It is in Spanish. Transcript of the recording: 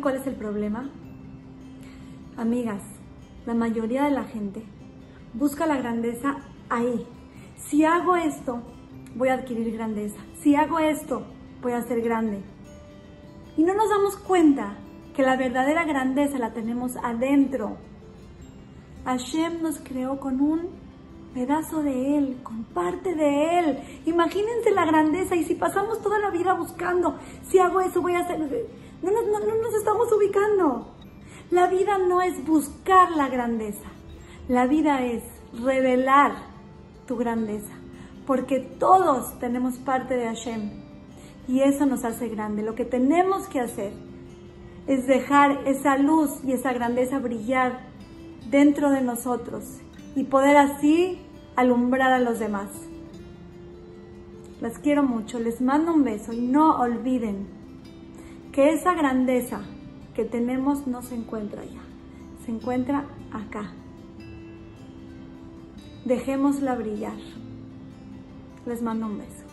cuál es el problema? Amigas, la mayoría de la gente busca la grandeza ahí. Si hago esto, voy a adquirir grandeza. Si hago esto, voy a ser grande. Y no nos damos cuenta que la verdadera grandeza la tenemos adentro. Hashem nos creó con un pedazo de Él, con parte de Él. Imagínense la grandeza y si pasamos toda la vida buscando, si hago eso voy a hacer... No, no, no, no nos estamos ubicando. La vida no es buscar la grandeza. La vida es revelar tu grandeza. Porque todos tenemos parte de Hashem. Y eso nos hace grande. Lo que tenemos que hacer es dejar esa luz y esa grandeza brillar dentro de nosotros y poder así alumbrar a los demás. Las quiero mucho, les mando un beso y no olviden que esa grandeza que tenemos no se encuentra allá, se encuentra acá. Dejémosla brillar. Les mando un beso.